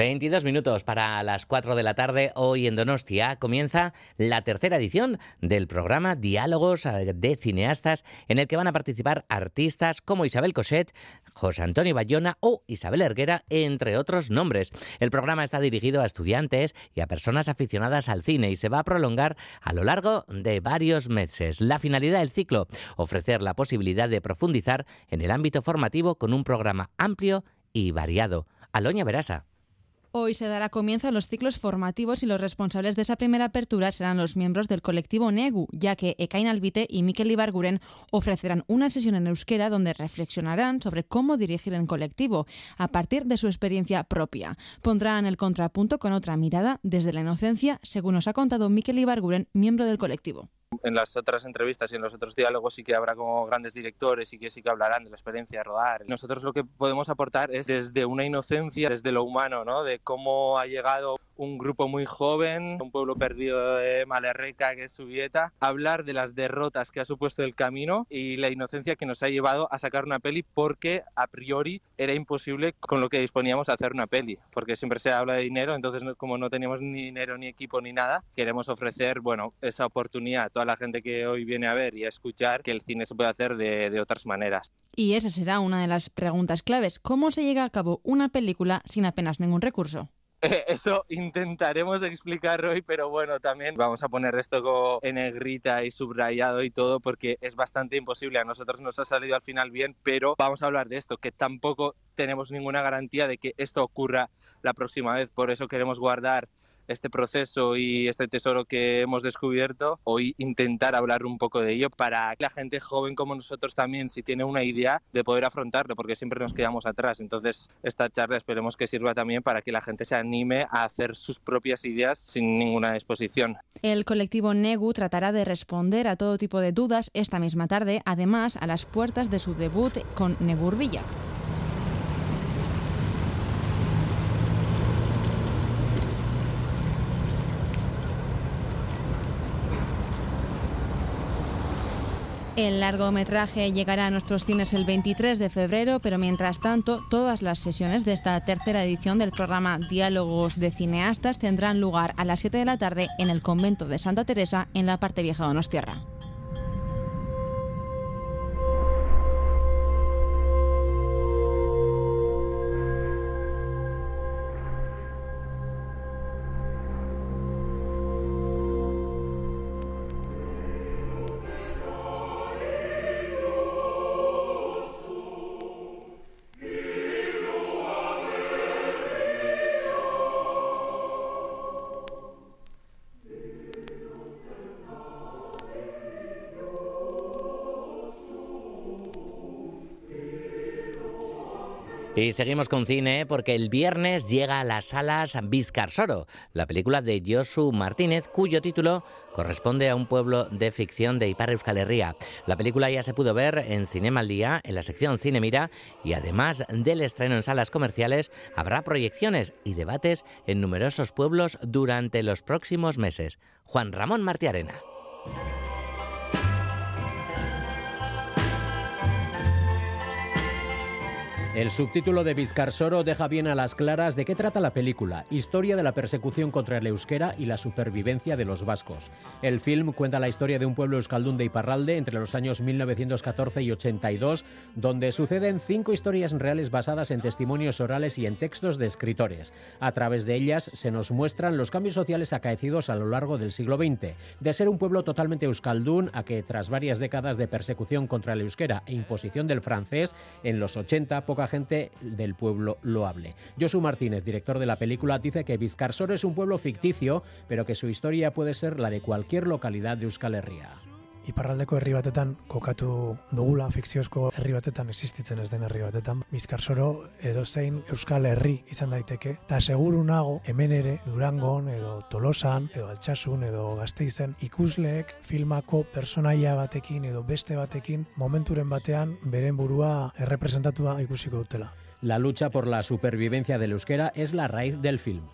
22 minutos para las 4 de la tarde. Hoy en Donostia comienza la tercera edición del programa Diálogos eh, de Cineastas, en el que van a participar artistas como Isabel Cochet, José Antonio Bayona o Isabel Erguera, entre otros nombres. El programa está dirigido a estudiantes y a personas aficionadas al cine y se va a prolongar a lo largo de varios meses. La finalidad del ciclo, ofrecer la posibilidad de profundizar en el ámbito formativo con un programa amplio y variado. Aloña Verasa. Hoy se dará comienzo a los ciclos formativos y los responsables de esa primera apertura serán los miembros del colectivo NEGU, ya que Ekain Albite y Mikel Ibarguren ofrecerán una sesión en euskera donde reflexionarán sobre cómo dirigir en colectivo a partir de su experiencia propia. Pondrán el contrapunto con otra mirada desde la inocencia, según nos ha contado Mikel Ibarguren, miembro del colectivo. En las otras entrevistas y en los otros diálogos sí que habrá como grandes directores y que sí que hablarán de la experiencia de rodar. Nosotros lo que podemos aportar es desde una inocencia, desde lo humano, ¿no? De cómo ha llegado un grupo muy joven, un pueblo perdido de Malerreca, que es Subieta, hablar de las derrotas que ha supuesto el camino y la inocencia que nos ha llevado a sacar una peli porque a priori era imposible con lo que disponíamos a hacer una peli, porque siempre se habla de dinero, entonces como no teníamos ni dinero ni equipo ni nada, queremos ofrecer, bueno, esa oportunidad a toda la gente que hoy viene a ver y a escuchar que el cine se puede hacer de, de otras maneras. Y esa será una de las preguntas claves. ¿Cómo se llega a cabo una película sin apenas ningún recurso? Eso intentaremos explicar hoy, pero bueno, también vamos a poner esto en negrita y subrayado y todo porque es bastante imposible. A nosotros nos ha salido al final bien, pero vamos a hablar de esto, que tampoco tenemos ninguna garantía de que esto ocurra la próxima vez. Por eso queremos guardar este proceso y este tesoro que hemos descubierto, hoy intentar hablar un poco de ello para que la gente joven como nosotros también, si tiene una idea, de poder afrontarlo, porque siempre nos quedamos atrás. Entonces, esta charla esperemos que sirva también para que la gente se anime a hacer sus propias ideas sin ninguna exposición. El colectivo NEGU tratará de responder a todo tipo de dudas esta misma tarde, además a las puertas de su debut con Negur Villa. El largometraje llegará a nuestros cines el 23 de febrero, pero mientras tanto, todas las sesiones de esta tercera edición del programa Diálogos de Cineastas tendrán lugar a las 7 de la tarde en el convento de Santa Teresa, en la parte vieja de Donostierra. Y seguimos con cine porque el viernes llega a las salas Vizcarsoro, la película de Josu Martínez, cuyo título corresponde a un pueblo de ficción de Ipar Euskal Herria. La película ya se pudo ver en Cinema al Día, en la sección Cine Mira, y además del estreno en salas comerciales, habrá proyecciones y debates en numerosos pueblos durante los próximos meses. Juan Ramón Martiarena. El subtítulo de Vizcarsoro deja bien a las claras de qué trata la película, historia de la persecución contra el euskera y la supervivencia de los vascos. El film cuenta la historia de un pueblo euskaldún de Iparralde entre los años 1914 y 82, donde suceden cinco historias reales basadas en testimonios orales y en textos de escritores. A través de ellas se nos muestran los cambios sociales acaecidos a lo largo del siglo XX, de ser un pueblo totalmente euskaldún a que tras varias décadas de persecución contra el euskera e imposición del francés, en los 80 poca gente del pueblo lo hable. Josu Martínez, director de la película, dice que Vizcarsoro es un pueblo ficticio, pero que su historia puede ser la de cualquier localidad de Euskal Herria. Iparraldeko herri batetan kokatu dugula fikziozko herri batetan existitzen ez den herri batetan. Bizkarsoro edozein euskal herri izan daiteke. Eta seguru nago hemen ere Durangon edo Tolosan edo Altsasun edo Gasteizen ikusleek filmako personaia batekin edo beste batekin momenturen batean beren burua errepresentatua ikusiko dutela. La lucha por la supervivencia del euskera es la raíz del film.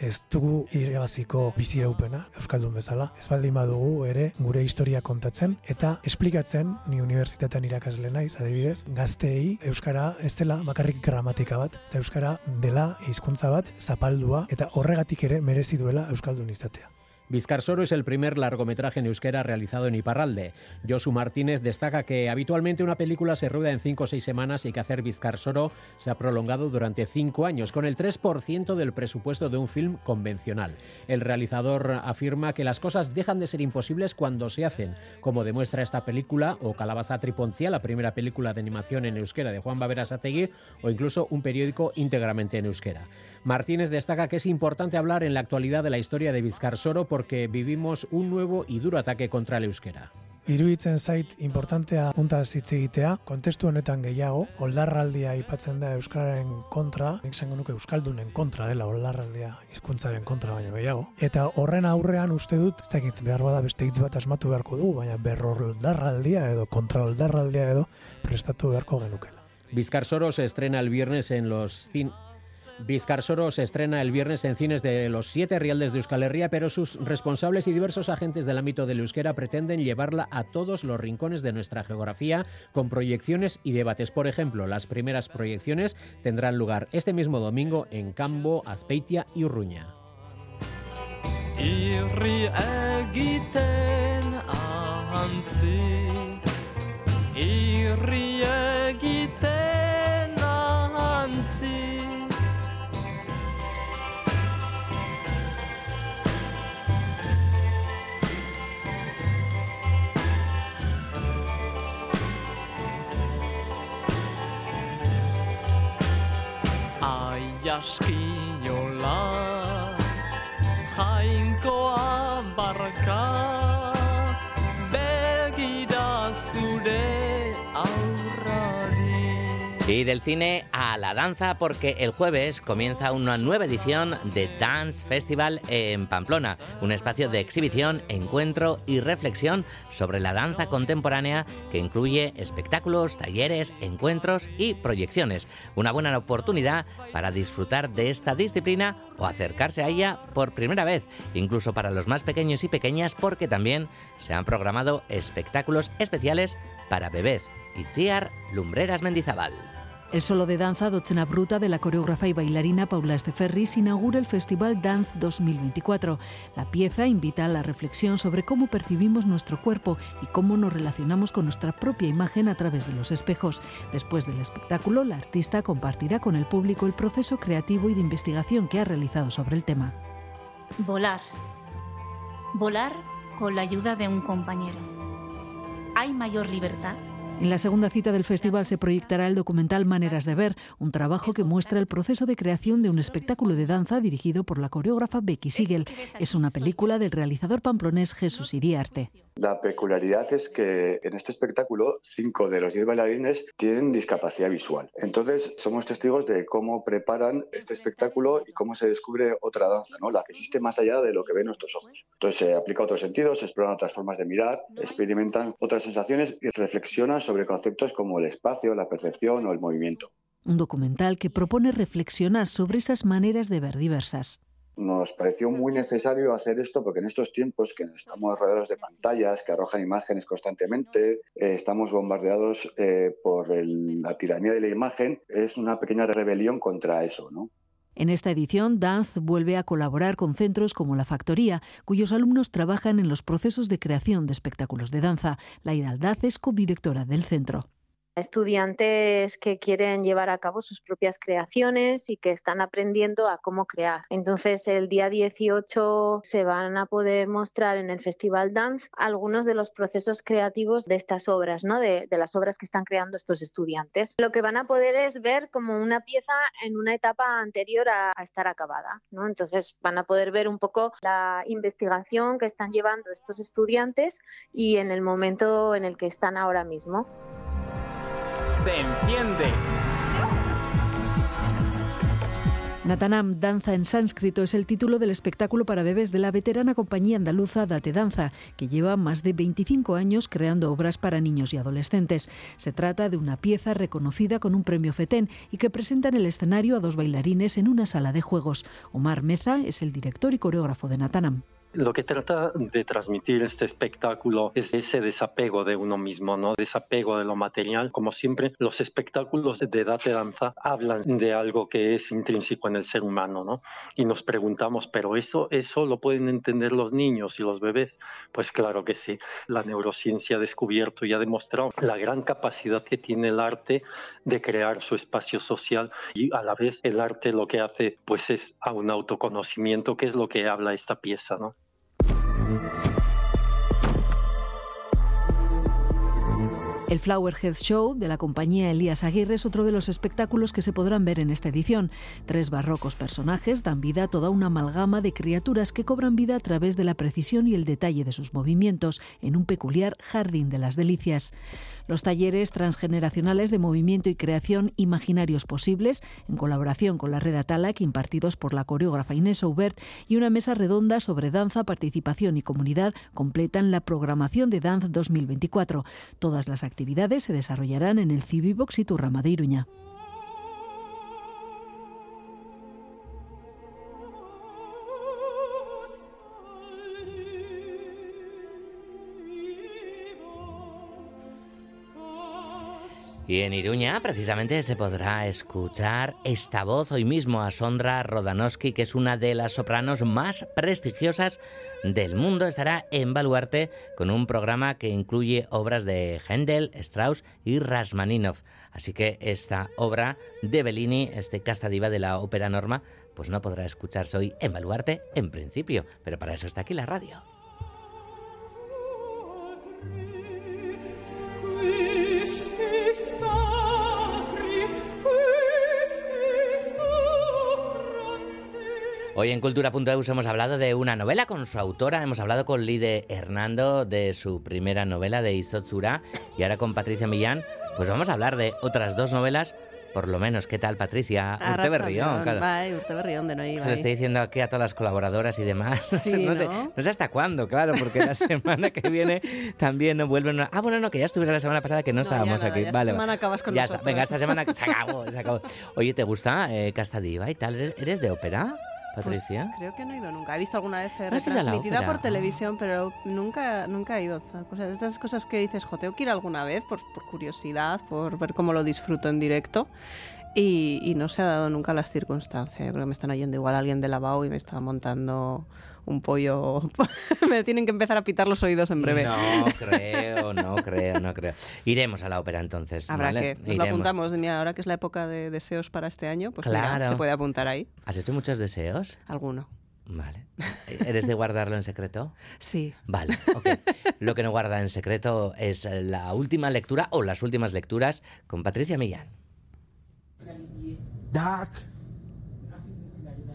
Ez dugu irabaziko biziraupena Euskaldun bezala. Ez baldin badugu ere gure historia kontatzen eta esplikatzen ni unibertsitatean irakasle naiz adibidez, gazteei euskara ez dela bakarrik gramatika bat, eta euskara dela hizkuntza bat zapaldua eta horregatik ere merezi duela Euskaldun izatea. Vizcarsoro es el primer largometraje en euskera realizado en Iparralde. Josu Martínez destaca que habitualmente una película se rueda en cinco o seis semanas y que hacer Vizcarsoro se ha prolongado durante cinco años, con el 3% del presupuesto de un film convencional. El realizador afirma que las cosas dejan de ser imposibles cuando se hacen, como demuestra esta película, o Calabaza Triponcia, la primera película de animación en euskera de Juan Bavera Sategui, o incluso un periódico íntegramente en euskera. Martínez destaca que es importante hablar en la actualidad de la historia de Vizcarsoro porque vivimos un nuevo y duro ataque contra el euskera. Iruditzen zait importantea puntaz hitz egitea, kontestu honetan gehiago, oldarraldia aipatzen da euskararen kontra, nik zango nuke euskaldunen kontra dela oldarraldia hizkuntzaren kontra baino gehiago. Eta horren aurrean uste dut, ez dakit behar bada beste hitz bat asmatu beharko dugu, baina berroldarraldia edo kontra oldarraldia edo prestatu beharko genukela. Vizcarsoro se estrena el viernes en los cin Vizcarsoro se estrena el viernes en cines de los siete rialdes de Euskal Herria, pero sus responsables y diversos agentes del ámbito del euskera pretenden llevarla a todos los rincones de nuestra geografía con proyecciones y debates. Por ejemplo, las primeras proyecciones tendrán lugar este mismo domingo en Cambo, Azpeitia y Urruña. Irri Del cine a la danza, porque el jueves comienza una nueva edición de Dance Festival en Pamplona, un espacio de exhibición, encuentro y reflexión sobre la danza contemporánea que incluye espectáculos, talleres, encuentros y proyecciones. Una buena oportunidad para disfrutar de esta disciplina o acercarse a ella por primera vez, incluso para los más pequeños y pequeñas, porque también se han programado espectáculos especiales para bebés. Itziar Lumbreras Mendizabal. El solo de danza Docena Bruta de la coreógrafa y bailarina Paula Esteferris inaugura el Festival Dance 2024. La pieza invita a la reflexión sobre cómo percibimos nuestro cuerpo y cómo nos relacionamos con nuestra propia imagen a través de los espejos. Después del espectáculo, la artista compartirá con el público el proceso creativo y de investigación que ha realizado sobre el tema. Volar. Volar con la ayuda de un compañero. ¿Hay mayor libertad? En la segunda cita del festival se proyectará el documental Maneras de Ver, un trabajo que muestra el proceso de creación de un espectáculo de danza dirigido por la coreógrafa Becky Siegel. Es una película del realizador pamplonés Jesús Iriarte. La peculiaridad es que en este espectáculo cinco de los diez bailarines tienen discapacidad visual. Entonces somos testigos de cómo preparan este espectáculo y cómo se descubre otra danza, ¿no? la que existe más allá de lo que ven nuestros ojos. Entonces se aplica a otros sentidos, se exploran otras formas de mirar, experimentan otras sensaciones y reflexionan sobre conceptos como el espacio, la percepción o el movimiento. Un documental que propone reflexionar sobre esas maneras de ver diversas. Nos pareció muy necesario hacer esto porque en estos tiempos que estamos rodeados de pantallas que arrojan imágenes constantemente, eh, estamos bombardeados eh, por el- la tiranía de la imagen, es una pequeña rebelión contra eso, ¿no? En esta edición, Danz vuelve a colaborar con centros como La Factoría, cuyos alumnos trabajan en los procesos de creación de espectáculos de danza. Laida Aldaz es codirectora del centro. Estudiantes que quieren llevar a cabo sus propias creaciones y que están aprendiendo a cómo crear. Entonces, el día 18 se van a poder mostrar en el Festival Dance algunos de los procesos creativos de estas obras, ¿no? de, de las obras que están creando estos estudiantes. Lo que van a poder es ver como una pieza en una etapa anterior a, a estar acabada. ¿no? Entonces, van a poder ver un poco la investigación que están llevando estos estudiantes y en el momento en el que están ahora mismo. Se enciende. Natanam Danza en sánscrito es el título del espectáculo para bebés de la veterana compañía andaluza Date Danza, que lleva más de 25 años creando obras para niños y adolescentes. Se trata de una pieza reconocida con un premio FETEN y que presenta en el escenario a dos bailarines en una sala de juegos. Omar Meza es el director y coreógrafo de Natanam. Lo que trata de transmitir este espectáculo es ese desapego de uno mismo, ¿no? Desapego de lo material. Como siempre, los espectáculos de Date Danza hablan de algo que es intrínseco en el ser humano, ¿no? Y nos preguntamos, ¿pero eso, eso lo pueden entender los niños y los bebés? Pues claro que sí. La neurociencia ha descubierto y ha demostrado la gran capacidad que tiene el arte de crear su espacio social y a la vez el arte lo que hace pues es a un autoconocimiento, que es lo que habla esta pieza, ¿no? Thank you. El Flowerhead Show de la compañía Elías Aguirre es otro de los espectáculos que se podrán ver en esta edición. Tres barrocos personajes dan vida a toda una amalgama de criaturas que cobran vida a través de la precisión y el detalle de sus movimientos en un peculiar jardín de las delicias. Los talleres transgeneracionales de movimiento y creación imaginarios posibles, en colaboración con la red Atalac, impartidos por la coreógrafa Inés Aubert, y una mesa redonda sobre danza, participación y comunidad, completan la programación de Dance 2024. Todas las actividades se desarrollarán en el Cibibox y Turrama de Iruña. Y en Iruña, precisamente, se podrá escuchar esta voz hoy mismo a Sondra Rodanowski, que es una de las sopranos más prestigiosas del mundo. Estará en Baluarte con un programa que incluye obras de Händel, Strauss y Rasmaninov. Así que esta obra de Bellini, este casta diva de la ópera Norma, pues no podrá escucharse hoy en Baluarte en principio, pero para eso está aquí la radio. Hoy en Cultura.eus hemos hablado de una novela con su autora, hemos hablado con Lide Hernando de su primera novela de Izotsura y ahora con Patricia Millán, pues vamos a hablar de otras dos novelas, por lo menos. ¿Qué tal, Patricia? Urte Berrión, claro. Bai, urte berrión de noi, Se lo estoy diciendo aquí a todas las colaboradoras y demás. No, sé, no sé- ¿no? sé hasta cuándo, claro, porque la semana que viene también no vuelven. a- Ah, bueno, no, que ya estuvieron la semana pasada que no, No, ya estábamos nada, aquí. ya esta vale, semana vale. acabas con ya está. nosotros. Venga, esta semana se acabó, se acabó. Oye, ¿te gusta eh, Casta Diva y tal? ¿Eres, eres de ópera, Patricia? Pues creo que no he ido nunca. He visto alguna vez eh, ¿No retransmitida ópera? por televisión, pero nunca, nunca he ido. O sea, estas cosas que dices, jo, tengo que ir alguna vez por, por curiosidad, por ver cómo lo disfruto en directo. Y, y no se ha dado nunca las circunstancias. Yo creo que me están oyendo igual alguien de la BAU y me está montando un pollo. me tienen que empezar a pitar los oídos en breve. No creo, no creo, no creo. Iremos a la ópera entonces. Habrá ¿vale? que, nos lo apuntamos. Mira, ahora que es la época de deseos para este año, pues mira, Claro. se puede apuntar ahí. ¿Has hecho muchos deseos? Alguno. Vale. ¿Eres de guardarlo en secreto? Sí. Vale, ok. Lo que no guarda en secreto es la última lectura o las últimas lecturas con Patricia Millán. Dark.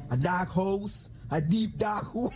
A dark house. a deep dark hole.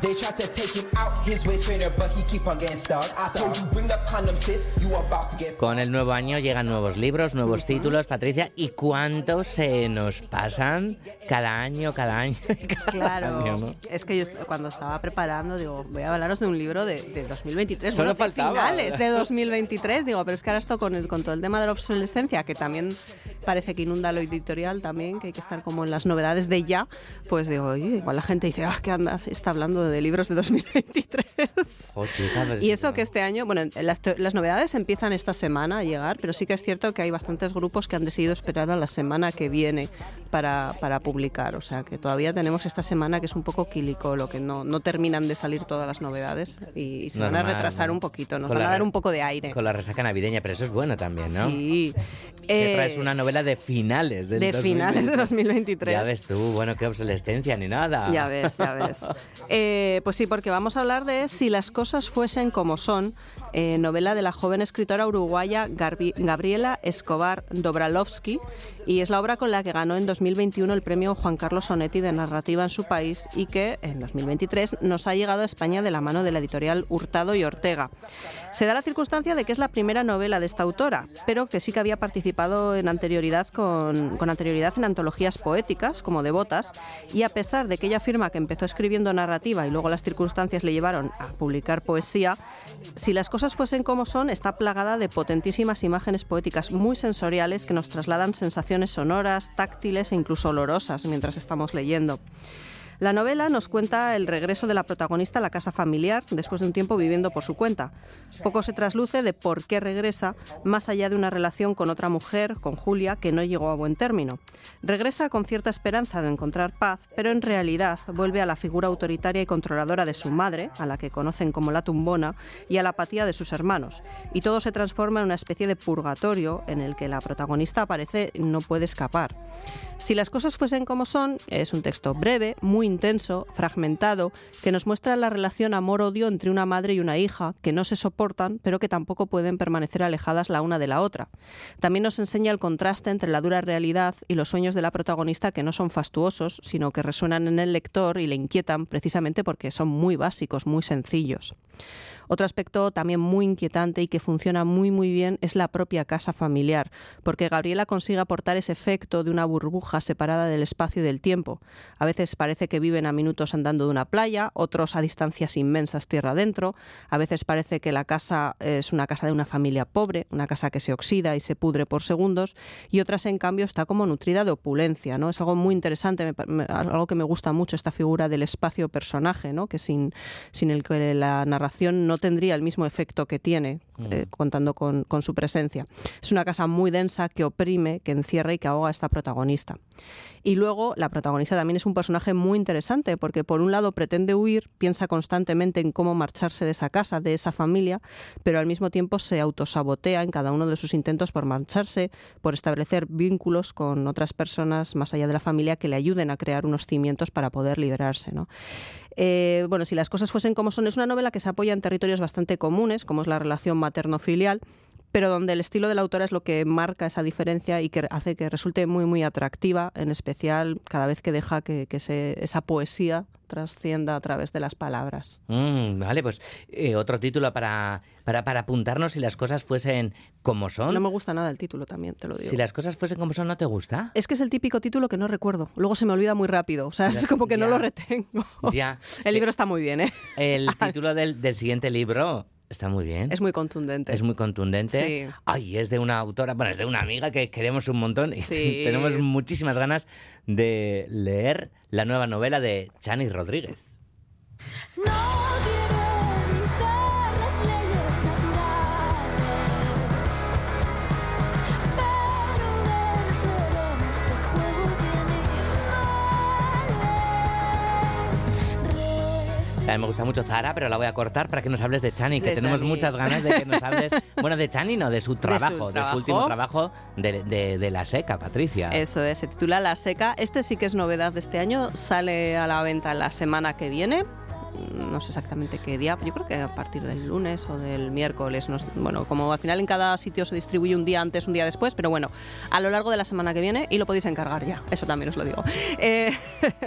They tried to take him out his waist trainer, but he keep on getting stuck. I told you bring the condom, sis. You about to get. Con el nuevo año llegan nuevos libros, nuevos títulos, Patricia. ¿Y cuántos se nos pasan cada año, cada año? cada Claro, año, ¿no? es que yo cuando estaba preparando, digo, voy a hablaros de un libro de, de 2023, Solo bueno, de faltaba. finales de 2023, digo, pero es que ahora esto con, el, con todo el tema de la obsolescencia, que también parece que inunda lo editorial también, que hay que estar como en las novedades de ya, pues digo, oye, igual la gente dice, ah, que anda, está hablando de libros de 2023. Jo, chica, Y eso que este año, bueno, las, novedades empiezan esta semana a llegar, pero sí que es cierto que hay bastantes grupos que han decidido esperar a la semana que viene para, para publicar. O sea que todavía tenemos esta semana que es un poco quílico, lo que no, no terminan de salir todas las novedades y, y se van a retrasar ¿no? un poquito, nos Con van a dar un poco de aire. Con la resaca navideña, pero eso es bueno también, ¿no? Sí. Que Eh, traes una novela de finales del de finales de 2023. Ya ves tú, bueno, qué obsolescencia ni nada. Ya ves, ya ves. Eh, pues sí, porque vamos a hablar de Si las cosas fuesen como son, eh, novela de la joven escritora uruguaya Gabriela Escobar Dobralovsky, y es la obra con la que ganó en 2021 el premio Juan Carlos Sonetti de narrativa en su país y que en 2023 nos ha llegado a España de la mano de la editorial Hurtado y Ortega. Se da la circunstancia de que es la primera novela de esta autora, pero que sí que había participado en anterioridad con, con anterioridad en antologías poéticas, como Devotas, y a pesar de que ella afirma que empezó escribiendo narrativa y luego las circunstancias le llevaron a publicar poesía, si las cosas fuesen como son, está plagada de potentísimas imágenes poéticas muy sensoriales que nos trasladan sensaciones sonoras, táctiles e incluso olorosas mientras estamos leyendo. La novela nos cuenta el regreso de la protagonista a la casa familiar después de un tiempo viviendo por su cuenta. Poco se trasluce de por qué regresa, más allá de una relación con otra mujer, con Julia, que no llegó a buen término. Regresa con cierta esperanza de encontrar paz, pero en realidad vuelve a la figura autoritaria y controladora de su madre, a la que conocen como la tumbona, y a la apatía de sus hermanos. Y todo se transforma en una especie de purgatorio en el que la protagonista aparece y no puede escapar. Si las cosas fuesen como son, es un texto breve, muy intenso, fragmentado, que nos muestra la relación amor-odio entre una madre y una hija, que no se soportan, pero que tampoco pueden permanecer alejadas la una de la otra. También nos enseña el contraste entre la dura realidad y los sueños de la protagonista que no son fastuosos, sino que resuenan en el lector y le inquietan precisamente porque son muy básicos, muy sencillos. Otro aspecto también muy inquietante y que funciona muy muy bien es la propia casa familiar, porque Gabriela consigue aportar ese efecto de una burbuja separada del espacio y del tiempo. A veces parece que viven a minutos andando de una playa, otros a distancias inmensas tierra adentro, a veces parece que la casa es una casa de una familia pobre, una casa que se oxida y se pudre por segundos, y otras en cambio está como nutrida de opulencia, ¿no? Es algo muy interesante, algo que me gusta mucho esta figura del espacio personaje, ¿no? Que sin, sin el que la narración no tendría el mismo efecto que tiene eh, contando con, con su presencia. Es una casa muy densa que oprime, que encierra y que ahoga a esta protagonista. Y luego la protagonista también es un personaje muy interesante porque por un lado pretende huir, piensa constantemente en cómo marcharse de esa casa, de esa familia, pero al mismo tiempo se autosabotea en cada uno de sus intentos por marcharse, por establecer vínculos con otras personas más allá de la familia que le ayuden a crear unos cimientos para poder liberarse. ¿no? Eh, bueno, si las cosas fuesen como son, es una novela que se apoya en territorios bastante comunes, como es la relación materno-filial, pero donde el estilo de la autora es lo que marca esa diferencia y que hace que resulte muy, muy atractiva, en especial cada vez que deja que, que se- esa poesía trascienda a través de las palabras. Mm, vale, pues eh, otro título para, para, para apuntarnos si las cosas fuesen como son. No me gusta nada el título también, te lo digo. Si las cosas fuesen como son, ¿no te gusta? Es que es el típico título que no recuerdo. Luego se me olvida muy rápido. O sea, es como que no lo retengo. Ya. El libro está muy bien, ¿eh? El título del, del siguiente libro está muy bien. Es muy contundente. Es muy contundente. Sí. Ay, es de una autora, bueno, es de una amiga que queremos un montón y Sí. tenemos muchísimas ganas de leer la nueva novela de Chani Rodríguez. A mí me gusta mucho Zara, pero la voy a cortar para que nos hables de Chani, que De tenemos Chani. muchas ganas de que nos hables, bueno, de Chani, no, de su trabajo, de su, trabajo. último trabajo de, de- de La Seca, Patricia. Eso es, se titula La Seca. Este sí que es novedad de este año. Sale a la venta la semana que viene. No sé exactamente qué día, yo creo que a partir del lunes o del miércoles, bueno, como al final en cada sitio se distribuye un día antes, un día después, pero bueno, a lo largo de la semana que viene y lo podéis encargar ya, eso también os lo digo. Eh,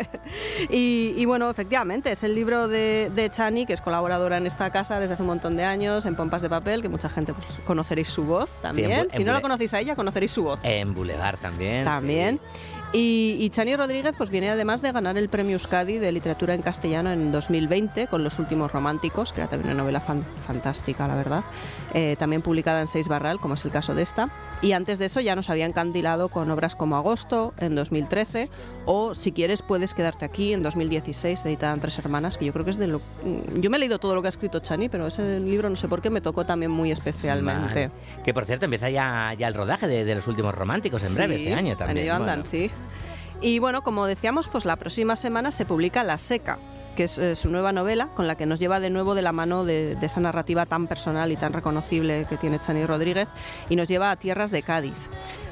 y, y bueno, efectivamente, es el libro de, de Chani, que es colaboradora en esta casa desde hace un montón de años, en Pompas de Papel, que mucha gente pues, conoceréis su voz Sí, en también. Si en no la conocéis a ella, conoceréis su voz. En Boulevard también. También. Y, y Chani Rodríguez pues viene además de ganar el premio Euskadi de literatura en castellano en 2020 con Los últimos románticos, que era también una novela fan- fantástica, la verdad. Eh, también publicada en Seis Barral, como es el caso de esta. Y antes de eso ya nos había encandilado con obras como Agosto en 2013 o Si quieres puedes quedarte aquí en 2016, editada en Tres Hermanas, que yo creo que es de lo... Yo me he leído todo lo que ha escrito Chani, pero ese libro no sé por qué me tocó también muy especialmente. Que por cierto empieza ya, ya el rodaje de, de los últimos románticos en breve este año en también. ello andan, Bueno. sí. Y bueno, como decíamos, pues la próxima semana se publica La Seca, que es eh, su nueva novela, con la que nos lleva de nuevo de la mano de, de esa narrativa tan personal y tan reconocible que tiene Chani Rodríguez, y nos lleva a tierras de Cádiz.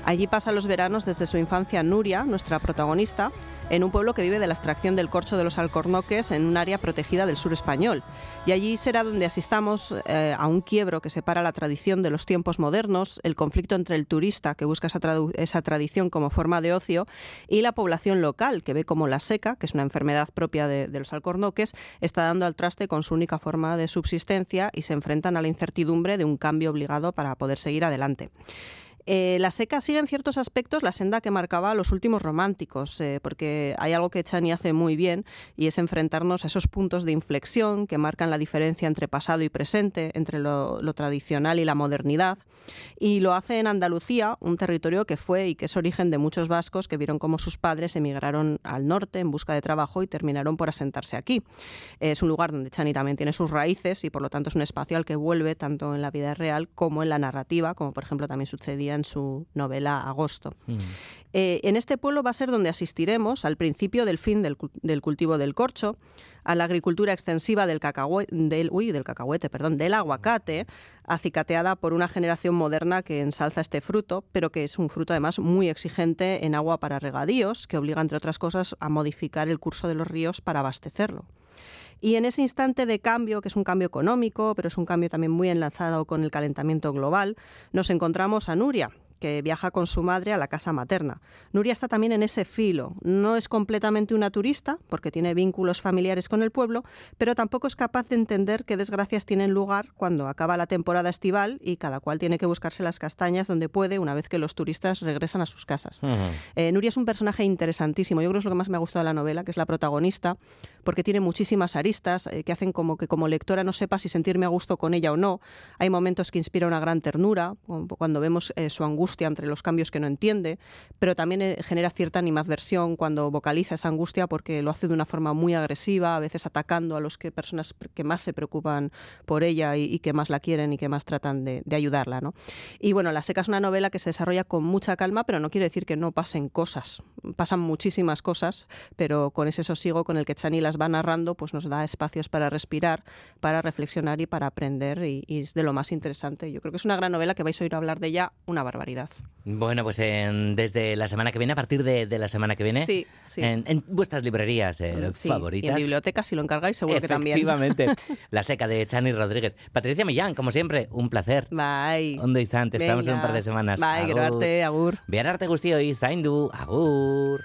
Allí pasa los veranos desde su infancia Nuria, nuestra protagonista, en un pueblo que vive de la extracción del corcho de los alcornoques en un área protegida del sur español. Y allí será donde asistamos eh, a un quiebro que separa la tradición de los tiempos modernos, el conflicto entre el turista que busca esa, tradición como forma de ocio y la población local que ve como la seca, que es una enfermedad propia de los alcornoques, está dando al traste con su única forma de subsistencia y se enfrentan a la incertidumbre de un cambio obligado para poder seguir adelante. Eh, la seca sigue en ciertos aspectos la senda que marcaba los últimos románticos, eh, porque hay algo que Chani hace muy bien y es enfrentarnos a esos puntos de inflexión que marcan la diferencia entre pasado y presente, entre lo, lo tradicional y la modernidad. Y lo hace en Andalucía, un territorio que fue y que es origen de muchos vascos que vieron cómo sus padres emigraron al norte en busca de trabajo y terminaron por asentarse aquí. Es un lugar donde Chani también tiene sus raíces y por lo tanto es un espacio al que vuelve tanto en la vida real como en la narrativa, como por ejemplo también sucedía en su novela Agosto. Eh, en este pueblo va a ser donde asistiremos al principio del fin del, cul- del cultivo del corcho, a la agricultura extensiva del, cacahue- del, uy, del cacahuete, perdón, del aguacate, acicateada por una generación moderna que ensalza este fruto, pero que es un fruto además muy exigente en agua para regadíos, que obliga, entre otras cosas, a modificar el curso de los ríos para abastecerlo. Y en ese instante de cambio, que es un cambio económico, pero es un cambio también muy enlazado con el calentamiento global, nos encontramos a Nuria, que viaja con su madre a la casa materna. Nuria está también en ese filo. No es completamente una turista, porque tiene vínculos familiares con el pueblo, pero tampoco es capaz de entender qué desgracias tienen lugar cuando acaba la temporada estival y cada cual tiene que buscarse las castañas donde puede una vez que los turistas regresan a sus casas. Eh, Nuria es un personaje interesantísimo. Yo creo que es lo que más me ha gustado de la novela, que es la protagonista, porque tiene muchísimas aristas eh, que hacen como que como lectora no sepa si sentirme a gusto con ella o no. Hay momentos que inspira una gran ternura, cuando vemos eh, su angustia entre los cambios que no entiende, pero también eh, genera cierta animadversión cuando vocaliza esa angustia porque lo hace de una forma muy agresiva, a veces atacando a los que personas que más se preocupan por ella y, y que más la quieren y que más tratan de, de ayudarla. ¿no? Y bueno, La Seca es una novela que se desarrolla con mucha calma, pero no quiere decir que no pasen cosas. Pasan muchísimas cosas, pero con ese sosiego con el que Chani las va narrando, pues nos da espacios para respirar, para reflexionar y para aprender, y, y es de lo más interesante. Yo creo que es una gran novela que vais a oír hablar de ella una barbaridad. Bueno, pues en- desde la semana que viene, a partir de, de la semana que viene, Sí, sí. En, en vuestras librerías eh, Sí, favoritas. Y en bibliotecas, si lo encargáis, seguro que también. Efectivamente. La seca de Chani Rodríguez. Patricia Millán, como siempre, un placer. Bye. Ondo izan, te esperamos en un par de semanas. Bai, gero arte, agur. Behar arte guztioi, zaindu, agur.